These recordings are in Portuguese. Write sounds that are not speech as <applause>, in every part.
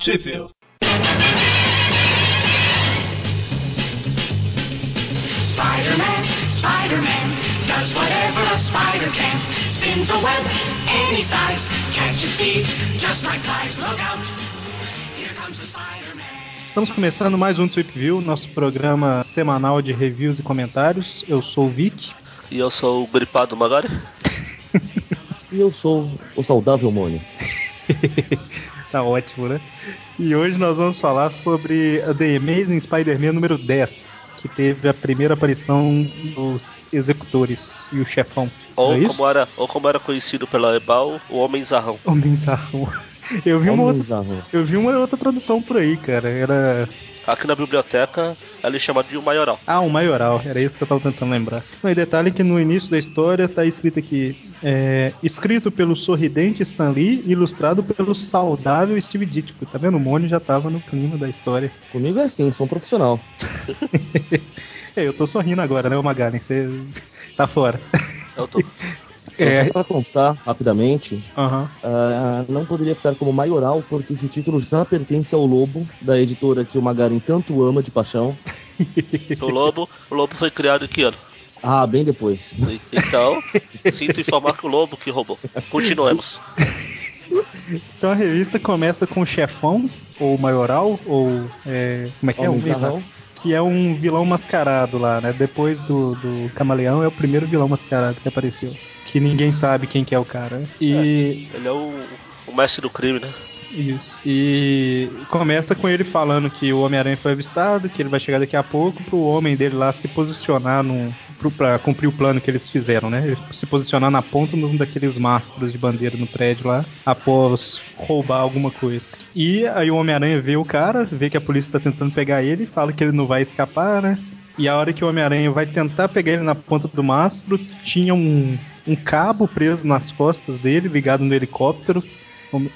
Sheffield. Spider-Man, Spider-Man, does whatever a spider can. Spins a web any size, catches thieves just like flies. Look out, here comes the Spider-Man. Estamos começando mais um Trip View, nosso programa semanal de reviews e comentários. Eu sou o Vic. E eu sou o gripado Magari. <laughs> E eu sou o saudável Mônio. <laughs> tá ótimo, né? E hoje nós vamos falar sobre The Amazing Spider-Man número 10, que teve a primeira aparição dos executores e o chefão. Ou, é como era, ou como era conhecido pela Ebal, o Homem Zarrão. Homem Zarrão. Eu vi, uma outra, eu vi uma outra tradução por aí, cara. Era. Aqui na biblioteca, ela é chamada de um maioral. Ah, um maioral, era isso que eu tava tentando lembrar. Mas detalhe que no início da história tá escrito aqui: é, escrito pelo sorridente Stan Lee, ilustrado pelo saudável Steve Ditko. Tá vendo? O Mônio já tava no clima da história. Comigo é assim, sou um profissional. <laughs> É, eu tô sorrindo agora, né, o Magaren? Você tá fora. Eu tô. <laughs> Só, É. só pra constar rapidamente, Aham. ah, não poderia ficar como maioral, porque esse título já pertence ao Lobo, da editora que o Magarin tanto ama de paixão. <laughs> O Lobo, o Lobo foi criado em que ano? Ah, bem depois. Então, sinto informar que o Lobo que roubou. Continuemos. Então a revista começa com o chefão, ou maioral, ou. é, como é que é? Homem Um. Que é um vilão mascarado lá, né? Depois do, do Camaleão é o primeiro vilão mascarado que apareceu. Que ninguém sabe quem que é o cara. E, Ele é o, o mestre do crime, né? Isso. e começa com ele falando que o Homem-Aranha foi avistado, que ele vai chegar daqui a pouco pro homem dele lá se posicionar no, pro, pra cumprir o plano que eles fizeram, né? Se posicionar na ponta de um daqueles mastros de bandeira no prédio lá, após roubar alguma coisa. E aí o Homem-Aranha vê o cara, vê que a polícia tá tentando pegar ele, fala que ele não vai escapar, né? E a hora que o Homem-Aranha vai tentar pegar ele na ponta do mastro, tinha um, um cabo preso nas costas dele, ligado no helicóptero,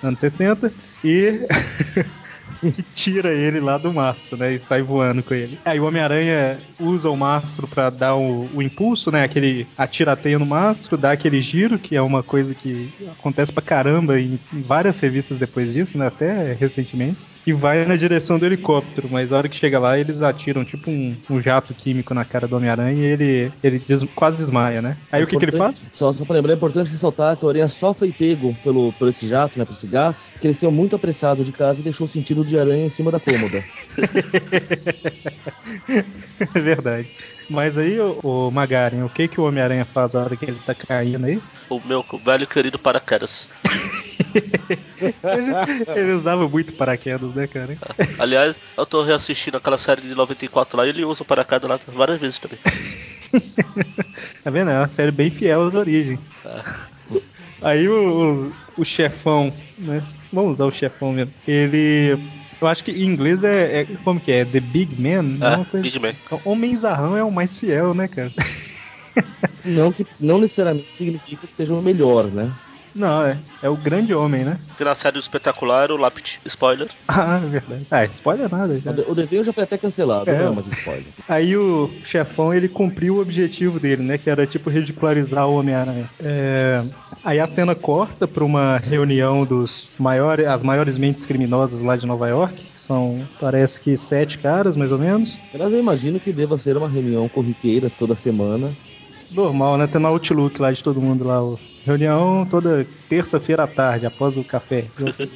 anos 60, e <laughs> que <laughs> tira ele lá do mastro, né? E sai voando com ele. Aí o Homem-Aranha usa o mastro pra dar o, o impulso, né? Aquele atirateio no mastro, dá aquele giro, que é uma coisa que acontece pra caramba em, em várias revistas depois disso, né? Até recentemente. E vai na direção do helicóptero, mas a hora que chega lá, eles atiram tipo um, um jato químico na cara do Homem-Aranha e ele, ele des- quase desmaia, né? Aí o que, que ele faz? Só, só pra lembrar, é importante ressaltar que o Aranha só foi pego pelo, por esse jato, né, por esse gás, que ele saiu muito apressado de casa e deixou o sentido de aranha em cima da cômoda. <laughs> É verdade. Mas aí, o, Magaren, o que que o Homem-Aranha faz na hora que ele tá caindo aí? O meu velho querido paraquedas. Ele, ele usava muito paraquedas, né, cara? <laughs> Aliás, eu tô reassistindo aquela série de 94 lá e ele usa o paraquedas lá várias vezes também. <laughs> Tá vendo? É uma série bem fiel às origens. Aí o, o, o chefão, né? Vamos usar o chefão mesmo. Ele. Eu acho que em inglês é. é- como que é? The Big Man? Uma coisa- Big Man. Homem Zarrão é o mais fiel, né, cara? não que não necessariamente significa que seja o melhor, né? Não, é. É o grande homem, né? Que na série espetacular, o Lapid. Spoiler. <laughs> Ah, é verdade. Ah, spoiler nada já. O, de- o desenho já foi até cancelado, É. não é mais spoiler. Aí o chefão ele cumpriu o objetivo dele, né? Que era tipo ridicularizar o Homem-Aranha. É, Aí a cena corta para uma reunião dos maiores, as maiores mentes criminosas lá de Nova York. que São, parece que sete caras, mais ou menos. Aliás, eu imagino que deva ser uma reunião corriqueira toda semana. Normal, né? Tem no Outlook lá de todo mundo lá. ó. Reunião toda terça-feira à tarde, após o café. <laughs>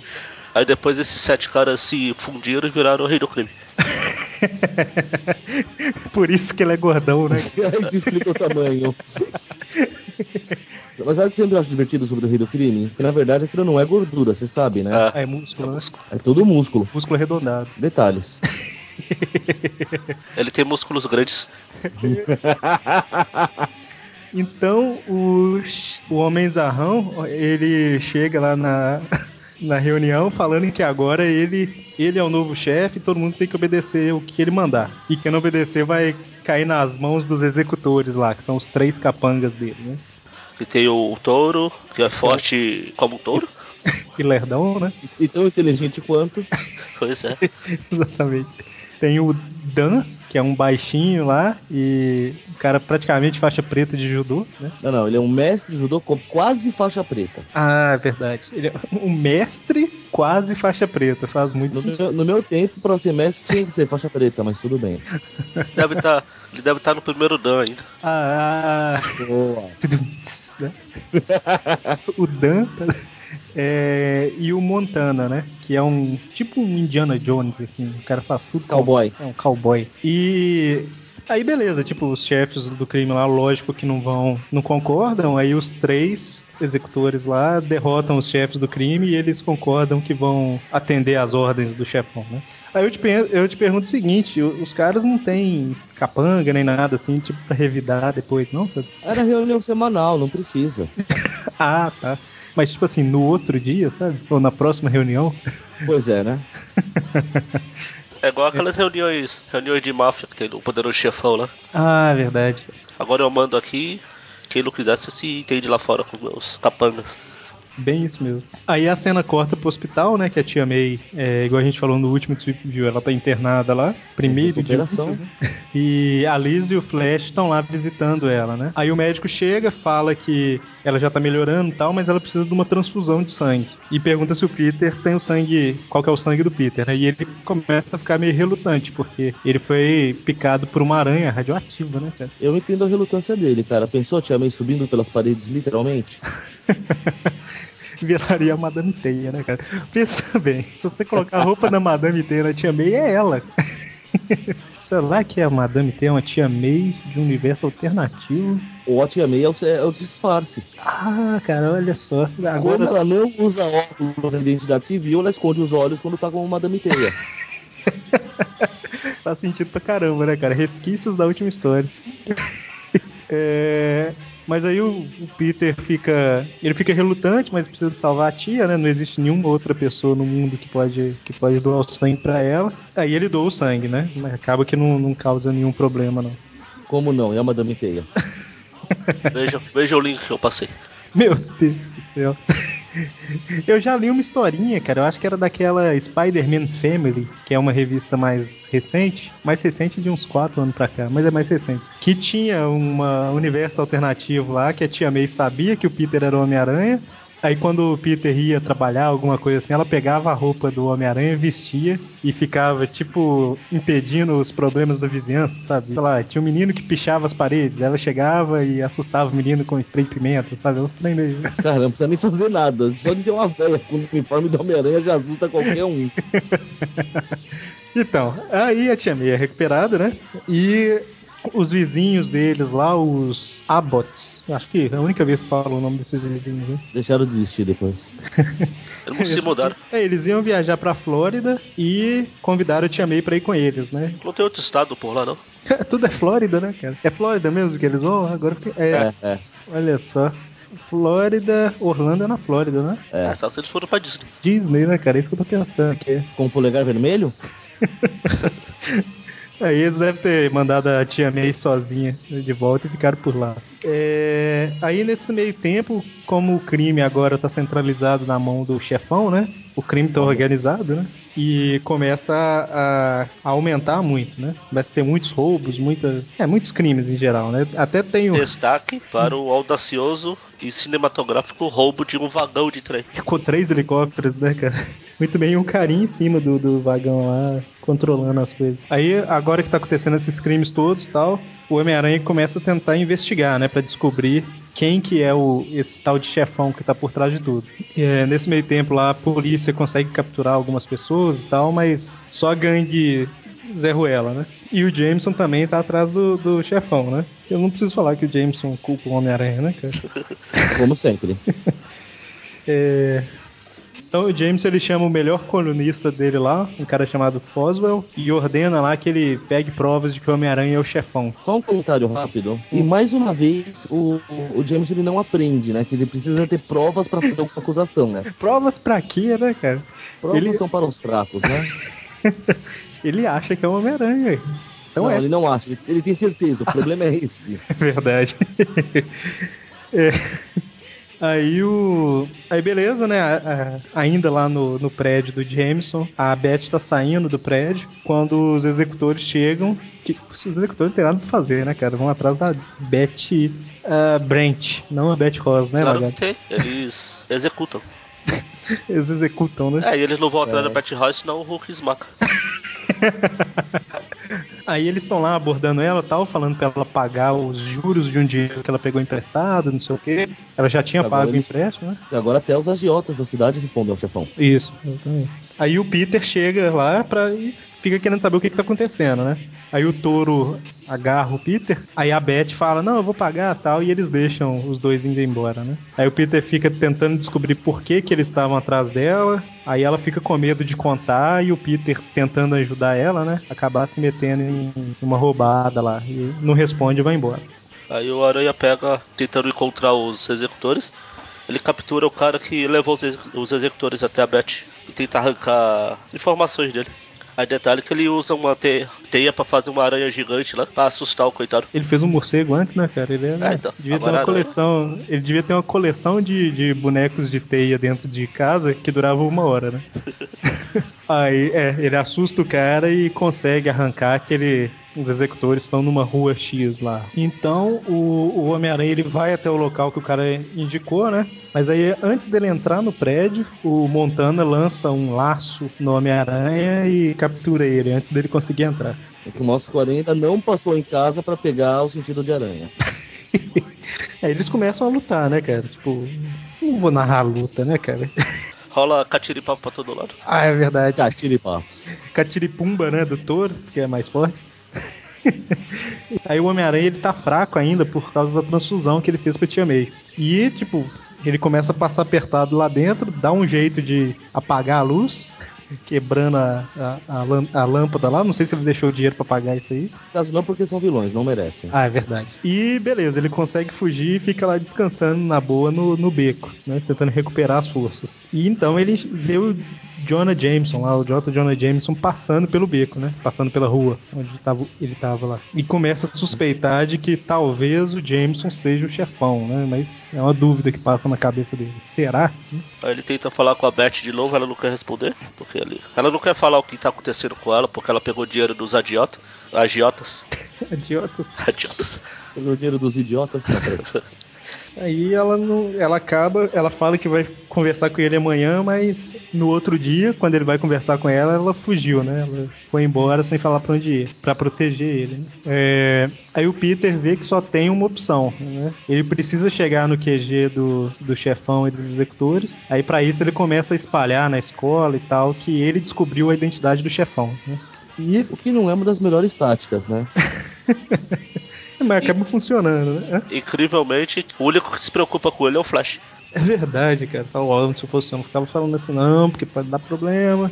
Aí depois esses sete caras se fundiram e viraram o rei do crime. <laughs> Por isso que ele é gordão, né? <laughs> Isso explica o tamanho. Mas sabe o que eu sempre acho divertido sobre o rei do crime? Que na verdade aquilo não é gordura, você sabe, né? Ah, É músculo, né? É tudo músculo. Músculo arredondado. Detalhes. ele tem músculos grandes. Então o, o Homem Zarrão, ele chega lá na, <laughs> na reunião falando que agora ele, ele é o novo chefe e todo mundo tem que obedecer o que ele mandar. E quem não obedecer vai cair nas mãos dos executores lá, que são os três capangas dele, né? Que tem o, o touro, que é forte como um touro. <laughs> E lerdão, né? E tão inteligente quanto. <laughs> Pois é. Exatamente. Tem o Dan, que é um baixinho lá e o cara praticamente faixa preta de judô, né? Não, não, ele é um mestre de judô com quase faixa preta. Ah, é verdade. Ele é um mestre quase faixa preta, faz muito No sentido. meu, no meu tempo, pra ser mestre, tinha que ser faixa preta, mas tudo bem. Deve tá, ele deve estar no primeiro Dan ainda. Ah, Boa. né? <laughs> o Dan tá- é, e o Montana, né? Que é um tipo um Indiana Jones, assim. O cara faz tudo. Cowboy. É um cowboy. E aí beleza, tipo, os chefes do crime lá, lógico que não vão, não concordam. Aí os três executores lá derrotam os chefes do crime e eles concordam que vão atender às ordens do chefão, né? Aí eu te, eu te pergunto o seguinte, os caras não têm capanga nem nada assim, tipo, pra revidar depois, não? Era reunião semanal, não precisa. <laughs> Ah, tá. Mas, tipo assim, no outro dia, sabe? Ou na próxima reunião. Pois é, né? É igual aquelas reuniões, reuniões de máfia que tem no Poderoso Chefão lá. Ah, verdade. Agora eu mando aqui, quem não quiser você se entende lá fora com meus capangas. Bem isso mesmo. Aí a cena corta pro hospital, né? Que a tia May, é, igual a gente falou no último Trip View, ela tá internada lá. Primeiro de muitos, né? E a Liz e o Flash estão lá visitando ela, né? Aí o médico chega, fala que ela já tá melhorando e tal, mas ela precisa de uma transfusão de sangue. E pergunta se o Peter tem o sangue. Qual que é o sangue do Peter, né? E ele começa a ficar meio relutante, porque ele foi picado por uma aranha radioativa, né, cara? Eu entendo a relutância dele, cara. Pensou a Tia May subindo pelas paredes, literalmente? <laughs> Viraria a Madame Teia, né, cara? Pensa <laughs> bem, se você colocar a roupa da Madame Teia na Tia May, é ela. <laughs> Será que a Madame Teia é uma Tia May de um universo alternativo? Ou a Tia May é o, é o disfarce. Ah, cara, olha só. Agora ela não usa óculos na identidade civil, ela esconde os olhos quando tá com uma Madame Teia. <laughs> faz sentido pra caramba, né, cara? Resquícios da última história. É, Mas aí o, o Peter fica. Ele fica relutante, mas precisa salvar a tia, né? Não existe nenhuma outra pessoa no mundo que pode, que pode doar o sangue pra ela. Aí ele doa o sangue, né? Mas acaba que não, não causa nenhum problema, não. Como não? É a Madame Teia. Veja, veja o link que eu passei. Meu Deus do céu. <laughs> Eu já li uma historinha, cara. Eu acho que era daquela Spider-Man Family, que é uma revista mais recente. Mais recente de uns 4 anos pra cá, mas é mais recente. Que tinha um universo alternativo lá, que a tia May sabia que o Peter era o Homem-Aranha. Aí quando o Peter ia trabalhar, alguma coisa assim, ela pegava a roupa do Homem-Aranha, vestia e ficava, tipo, impedindo os problemas da vizinhança, sabe? Sei lá, tinha um menino que pichava as paredes, ela chegava e assustava o menino com spray de pimenta, sabe? É um trem meio... <laughs> Cara, não precisa nem fazer nada. Só de ter uma velha com o uniforme do Homem-Aranha já assusta qualquer um. <laughs> Então, aí a tia May é recuperada, né? E os vizinhos deles lá, os Abbots, acho que é a única vez que falo o nome desses vizinhos, né? Deixaram de desistir depois. <laughs> Eles não se mudaram. É, eles iam viajar pra Flórida e convidaram a tia May pra ir com eles, né? Não tem outro estado por lá, não. <laughs> Tudo é Flórida, né, cara? É Flórida mesmo que eles vão? Agora eu fiquei... é, É, é. olha só. Flórida, Orlando é na Flórida, né? É. É, só se eles foram pra Disney. Disney, né, cara? É isso que eu tô pensando aqui. Com o polegar vermelho? <laughs> Aí eles devem ter mandado a tia May sozinha de volta e ficaram por lá. É, Aí nesse meio tempo, como o crime agora tá centralizado na mão do chefão, né? O crime tá organizado, né? E começa a, a aumentar muito, né? Começa a ter muitos roubos, muita, é, muitos crimes em geral, né? Até tem o. Destaque para o audacioso e cinematográfico roubo de um vagão de trem. Com três helicópteros, né, cara? Muito bem, um carinha em cima do, do vagão lá, controlando as coisas. Aí, agora que tá acontecendo esses crimes todos e tal, o Homem-Aranha começa a tentar investigar, né, Pra descobrir quem que é o, esse tal de chefão que tá por trás de tudo. É, nesse meio tempo lá, a polícia consegue capturar algumas pessoas e tal, mas só a gangue Zé Ruela, né? E o Jameson também tá atrás do, do chefão, né? Eu não preciso falar que o Jameson culpa o Homem-Aranha, né, cara? <laughs> Como sempre. <laughs> É, Então o James ele chama o melhor colunista dele lá, um cara chamado Foswell, e ordena lá que ele pegue provas de que o Homem-Aranha é o chefão. Só um comentário rápido. E mais uma vez, o, o James ele não aprende, né? Que ele precisa ter provas pra fazer alguma acusação, né? <laughs> Provas pra quê, né, cara? Provas Ele- são para os fracos, né? Ele acha que é o Homem-Aranha. Então não, é, ele não acha. Ele, ele tem certeza. O problema é esse. <laughs> é verdade. É. Aí o. Aí beleza, né? A- a- ainda lá no, no prédio do Jameson, a Beth tá saindo do prédio quando os executores chegam. Que os executores não tem nada pra fazer, né, cara? Vão atrás da Beth ah, Brent, não a Beth Ross, né, Claro que tem. Eles <laughs> executam. Eles executam, né? É, e eles não vão atrás É. da Bat Royce, senão o Hulk esmaca. <laughs> <laughs> Aí eles estão lá abordando ela tal, falando pra ela pagar os juros de um dinheiro que ela pegou emprestado, não sei o quê. Ela já tinha Agora pago o eles- empréstimo, né? E agora até os agiotas da cidade respondem ao chefão. Isso, exatamente. Aí o Peter chega lá pra, e fica querendo saber o que, que tá acontecendo, né? Aí o touro agarra o Peter, aí a Beth fala, não, eu vou pagar tal, e eles deixam os dois indo embora, né? Aí o Peter fica tentando descobrir por que, que eles estavam atrás dela, aí ela fica com medo de contar, e o Peter tentando ajudar ela, né? Acabar se metendo em uma roubada lá, e não responde e vai embora. Aí o Aranha pega, tentando encontrar os executores. Ele captura o cara que levou os, os executores até a Beth e tenta arrancar informações dele. Aí detalhe que ele usa uma te- teia pra fazer uma aranha gigante lá, pra assustar o coitado. Ele fez um morcego antes, né, cara? Ele era- É, então. devia ter uma coleção. Ele devia ter uma coleção de, de bonecos de teia dentro de casa que durava uma hora, né? <laughs> Aí, é, ele assusta o cara e consegue arrancar que ele. Os executores estão numa rua X lá. Então o, o Homem-Aranha ele vai até o local que o cara indicou, né? Mas aí antes dele entrar no prédio, o Montana lança um laço no Homem-Aranha e captura ele antes dele conseguir entrar. É que o Aranha ainda não passou em casa pra pegar o sentido de aranha. Aí <laughs> eles começam a lutar, né, cara? Tipo, não vou narrar a luta, né, cara? <laughs> Rola catiripapo pra todo lado. Ah, é verdade. Catiripá. Catiripumba, né, do touro, que é mais forte. <laughs> Aí o Homem-Aranha ele tá fraco ainda por causa da transfusão que ele fez com a Tia May. E, tipo, ele começa a passar apertado lá dentro, dá um jeito de apagar a luz, quebrando a, a, a lâmpada lá. Não sei se ele deixou o dinheiro pra pagar isso aí. Caso não porque são vilões, não merecem. Ah, é verdade. E beleza, ele consegue fugir e fica lá descansando na boa no, no beco, né? Tentando recuperar as forças. E então ele vê o Jonah Jameson lá, o J. Jonah Jameson passando pelo beco, né? Passando pela rua onde tava, ele tava lá. E começa a suspeitar de que talvez o Jameson seja o chefão, né? Mas é uma dúvida que passa na cabeça dele. Será? Aí ele tenta falar com a Beth de novo, ela não quer responder, porque ele, ela não quer falar o que tá acontecendo com ela, porque ela pegou dinheiro dos agiotas, <laughs> agiotas, Idiotas. agiotas. Pegou o dinheiro dos idiotas. Peraí. <laughs> Aí ela não, ela acaba, ela fala que vai conversar com ele amanhã, mas no outro dia, quando ele vai conversar com ela, ela fugiu, né? Ela foi embora sem falar pra onde ir, pra proteger ele. né? É, aí o Peter vê que só tem uma opção, né? Ele precisa chegar no QG do, do chefão e dos executores. Aí pra isso ele começa a espalhar na escola e tal que ele descobriu a identidade do chefão. Né? E O que não é uma das melhores táticas, né? <laughs> mas acaba funcionando, né? Incrivelmente, o único que se preocupa com ele é o Flash. É verdade, cara. Ó, se eu fosse eu não ficava falando assim, não, porque pode dar problema.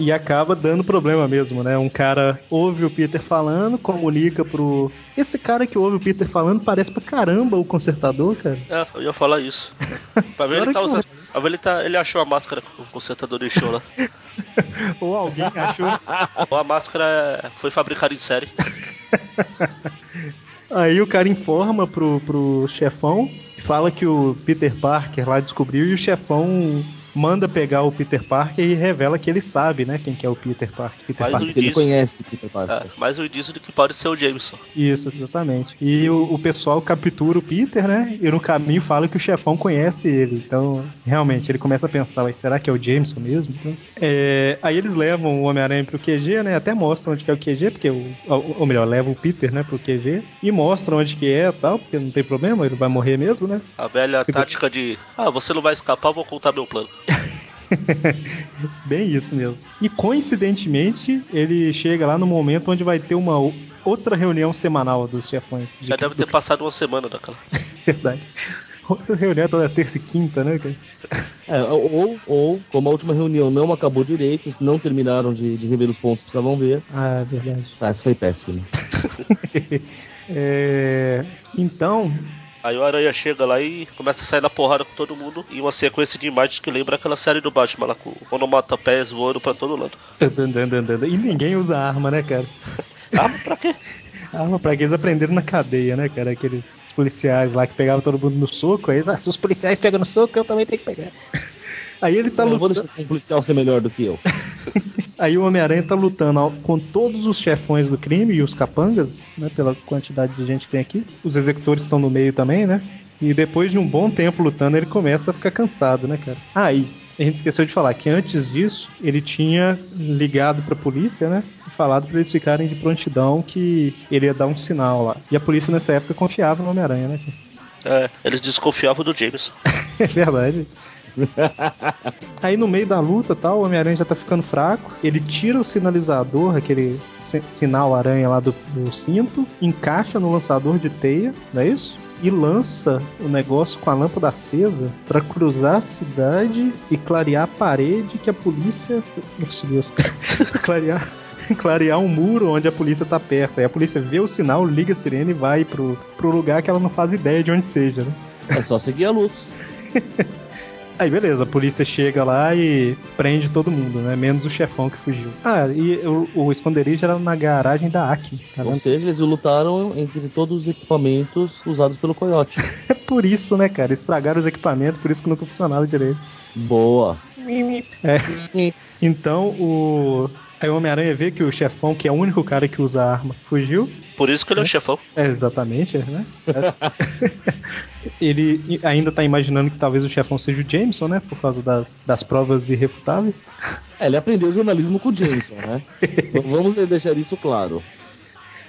E acaba dando problema mesmo, né? Um cara ouve o Peter falando, comunica pro. Esse cara que ouve o Peter falando parece pra caramba o consertador, cara. É, eu ia falar isso. <laughs> Pra ver ele tá usando. Pra ver ele tá. Ele achou a máscara que o consertador deixou lá. <laughs> Ou alguém achou. Ou a máscara é- foi fabricada em série. <laughs> <laughs> Aí o cara informa pro, pro chefão, fala que o Peter Parker lá descobriu e o chefão manda pegar o Peter Parker e revela que ele sabe, né, quem que é o Peter Parker. Peter Mas Parker. o Porque ele indício. conhece Peter Parker. É, mais um indício de que pode ser o Jameson. Isso, exatamente. E o, o pessoal captura o Peter, né? E no caminho fala que o chefão conhece ele. Então, realmente, ele começa a pensar, "Ué, será que é o Jameson mesmo? Então, é, aí eles levam o Homem-Aranha pro QG, né? Até mostram onde que é o QG, porque o. Ou, melhor, levam o Peter, né, pro QG. E mostram onde que é e tal, porque não tem problema, ele vai morrer mesmo, né? A velha tática de. Ah, você não vai escapar, eu vou contar meu plano. <laughs> Bem isso mesmo. E coincidentemente, ele chega lá no momento onde vai ter uma outra reunião semanal dos chefões. de- Já deve ter do- passado uma semana daquela. <laughs> Verdade. Outra reunião toda terça e quinta, né, cara? É, ou, ou, como a última reunião não acabou direito, não terminaram de, de rever os pontos que precisavam ver. Ah, é verdade. Tá, isso foi péssimo. <laughs> É, Então, Aí o Aranha chega lá e começa a sair na porrada com todo mundo em uma sequência de imagens que lembra aquela série do Batman lá com onomatopeias voando pra todo lado. e ninguém usa arma, né, cara? <laughs> Ah, pra quê? Arma pra que eles aprenderam na cadeia, né, cara? Aqueles policiais lá que pegavam todo mundo no soco. Aí, ah, se os policiais pegam no soco, eu também tenho que pegar. Aí ele tá eu não vou lutando. deixar esse policial ser melhor do que eu. <laughs> Aí o Homem-Aranha tá lutando com todos os chefões do crime e os capangas, né? Pela quantidade de gente que tem aqui. Os executores estão no meio também, né? E depois de um bom tempo lutando, ele começa a ficar cansado, né, cara? Ah, e a gente esqueceu de falar que antes disso, ele tinha ligado pra polícia, né? E falado pra eles ficarem de prontidão que ele ia dar um sinal lá. E a polícia nessa época confiava no Homem-Aranha, né? cara? É, eles desconfiavam do Jameson. <laughs> É verdade. <laughs> Aí no meio da luta tal, o Homem-Aranha já tá ficando fraco. Ele tira o sinalizador, aquele si- sinal aranha lá do, do cinto, encaixa no lançador de teia, não é isso? E lança o negócio com a lâmpada acesa pra cruzar a cidade e clarear a parede que a polícia. <laughs> Nossa Deus. <laughs> clarear. Clarear um muro onde a polícia tá perto. Aí a polícia vê o sinal, liga a sirene e vai pro, pro lugar que ela não faz ideia de onde seja, né? É só seguir a luz. Aí beleza, a polícia chega lá e prende todo mundo, né? Menos o chefão que fugiu. Ah, e o, o esconderijo era na garagem da Acme, tá Ou seja, eles lutaram entre todos os equipamentos usados pelo Coyote. <laughs> É por isso, né, cara? Estragaram os equipamentos, por isso que nunca funcionava direito. Boa. É. Então o. Aí o Homem-Aranha vê que o chefão, que é o único cara que usa arma, fugiu. Por isso que ele é o chefão. É, exatamente, né? <laughs> Ele ainda tá imaginando que talvez o chefão seja o Jameson, né? Por causa das, das provas irrefutáveis. É, ele aprendeu jornalismo com o Jameson, né? Vamos deixar isso claro.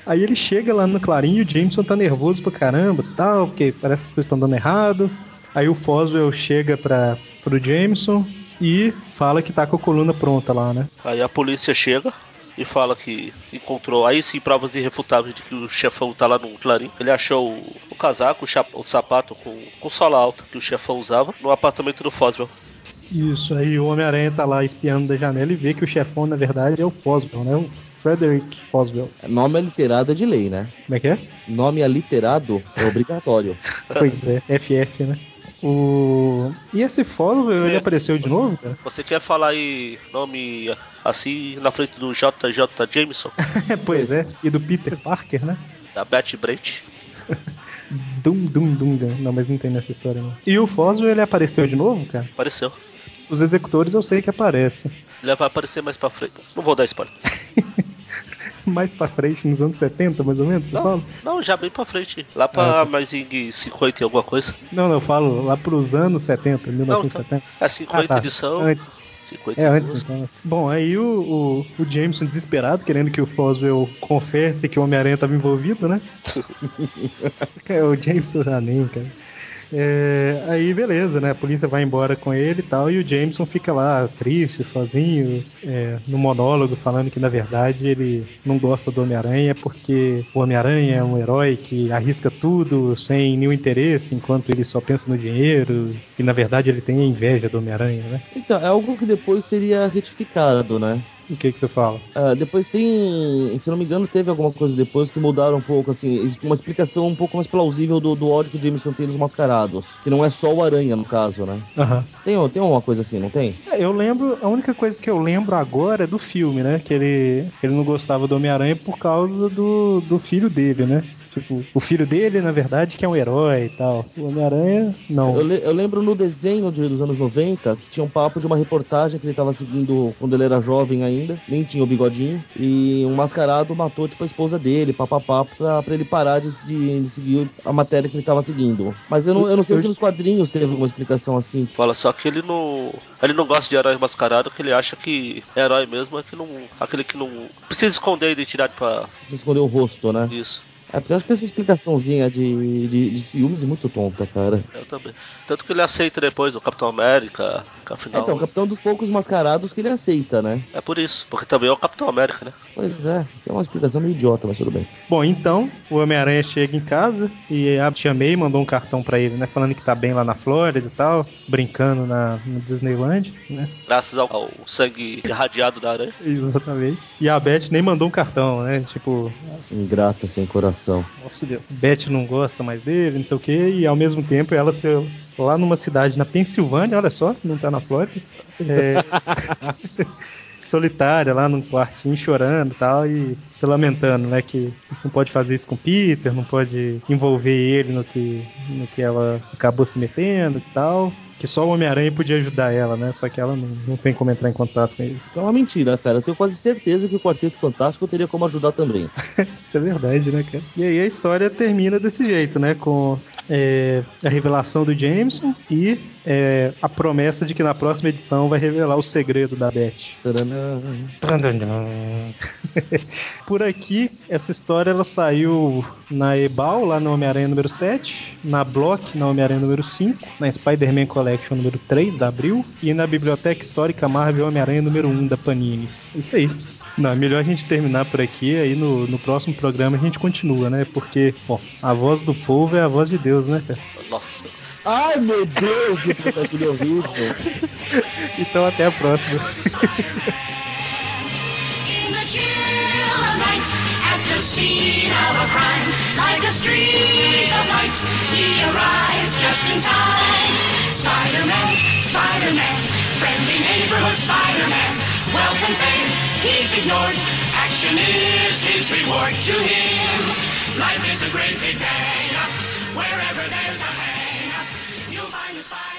Aí ele chega lá no Clarim e o Jameson tá nervoso pra caramba, tal, porque parece que as coisas estão dando errado. Aí o Foswell chega pra, pro Jameson e fala que tá com a coluna pronta lá, né? Aí a polícia chega e fala que encontrou, aí sim, provas irrefutáveis de que o chefão tá lá no Clarim. Ele achou o, o casaco, o, chap- o sapato com, com sola alta que o chefão usava no apartamento do Foswell. Isso, aí o Homem-Aranha tá lá espiando da janela e vê que o chefão, na verdade, é o Foswell, né? O Frederick Foswell. Nome aliterado é de lei, né? Como é que é? Nome aliterado é obrigatório. <laughs> Pois é, FF, né? O... E esse Foswell, ele É, apareceu de novo, cara? Você quer falar aí nome assim na frente do JJ Jameson, <laughs> pois é, e do Peter Parker, né? da Betty Brent? <laughs> Dum Dum Dunga. Não, mas não tem nessa história não. E o Foswell, ele apareceu de novo, cara? Apareceu. Os executores eu sei que aparece. Ele vai aparecer mais pra frente. Não vou dar spoiler. <laughs> <laughs> Mais pra frente, nos anos 70, mais ou menos, você fala? Não, não, já bem pra frente. Lá pra Ah, tá. mais em 50 e alguma coisa. Não, não, eu falo lá pros anos 70, 1970. É 50 Ah, tá. edição. Antes. 50 É, antes então. Bom, aí o, o, o Jameson desesperado, querendo que o Foswell confesse que o Homem-Aranha estava envolvido, né? <laughs> <laughs> é, o Jameson ah, nem, cara. É, aí beleza, né? A polícia vai embora com ele e tal, e o Jameson fica lá triste, sozinho, é, no monólogo, falando que na verdade ele não gosta do Homem-Aranha porque o Homem-Aranha é um herói que arrisca tudo sem nenhum interesse, enquanto ele só pensa no dinheiro, e na verdade ele tem a inveja do Homem-Aranha, né? Então, é algo que depois seria retificado, né? O que que você fala? Ah, depois tem, se não me engano, teve alguma coisa depois que mudaram um pouco, assim, uma explicação um pouco mais plausível do, do ódio que o Jameson tem dos mascarados. Que não é só o Aranha, no caso, né? Aham. Tem, tem uma coisa assim, não tem? É, Eu lembro, a única coisa que eu lembro agora é do filme, né? Que ele, ele não gostava do Homem-Aranha por causa do, do filho dele, né? Tipo, o filho dele, na verdade, que é um herói e tal. O Homem-Aranha, não. Eu, le- eu lembro no desenho de- dos anos 90 que tinha um papo de uma reportagem que ele tava seguindo quando ele era jovem ainda, nem tinha o bigodinho, e um mascarado matou, tipo, a esposa dele, papapá, pra, pra ele parar de, de, de seguir a matéria que ele tava seguindo. Mas eu não, eu não sei se nos quadrinhos teve alguma explicação assim. Fala, só que ele não. Ele não gosta de herói mascarado, que ele acha que herói mesmo é que não. aquele que não. precisa esconder a identidade pra De esconder o rosto, né? isso. É porque eu acho que essa explicaçãozinha de, de, de ciúmes é muito tonta, cara. Eu também. Tanto que ele aceita depois o Capitão América, que É, afinal. então, o capitão dos poucos mascarados que ele aceita, né? É por isso, porque também é o Capitão América, né? Pois é, é uma explicação meio idiota, mas tudo bem. Bom, então, o Homem-Aranha chega em casa e a Tia May mandou um cartão pra ele, né? Falando que tá bem lá na Flórida e tal, brincando na, no Disneyland, né? Graças ao, ao sangue irradiado da aranha. Exatamente. E a Beth nem mandou um cartão, né? Tipo, Ingrata sem coração. Nossa Deus. Beth não gosta mais dele, não sei o que, e ao mesmo tempo ela lá numa cidade na Pensilvânia, olha só, não tá na Flórida. É, <laughs> solitária lá num quartinho chorando e tal, e se lamentando, né? Que não pode fazer isso com o Peter, não pode envolver ele no que, no que ela acabou se metendo e tal que só o Homem-Aranha podia ajudar ela, né? Só que ela não, não tem como entrar em contato com ele. É uma mentira, cara. Eu tenho quase certeza que o Quarteto Fantástico teria como ajudar também. <laughs> Isso é verdade, né, cara? E aí a história termina desse jeito, né? Com é, a revelação do Jameson e é, a promessa de que na próxima edição vai revelar o segredo da Beth. <laughs> Por aqui, essa história ela saiu na Ebal, lá no Homem-Aranha número 7, na Block, na Homem-Aranha número 5, na Spider-Man Collection número 3 da Abril e na Biblioteca Histórica Marvel Homem-Aranha número 1 da Panini. Isso aí. Não, é melhor a gente terminar por aqui, aí no, no próximo programa a gente continua, né? Porque, bom, a voz do povo é a voz de Deus, né, cara? Nossa. Ai, meu Deus, que trocadilho horrível. <laughs> Então até a próxima. The chill of night, at the scene of a crime, like a streak of light, he arrives just in time. Spider-Man, Spider-Man, friendly neighborhood Spider-Man, and fame, he's ignored. Action is his reward to him. Life is a great big up, wherever there's a hang you'll find a spider.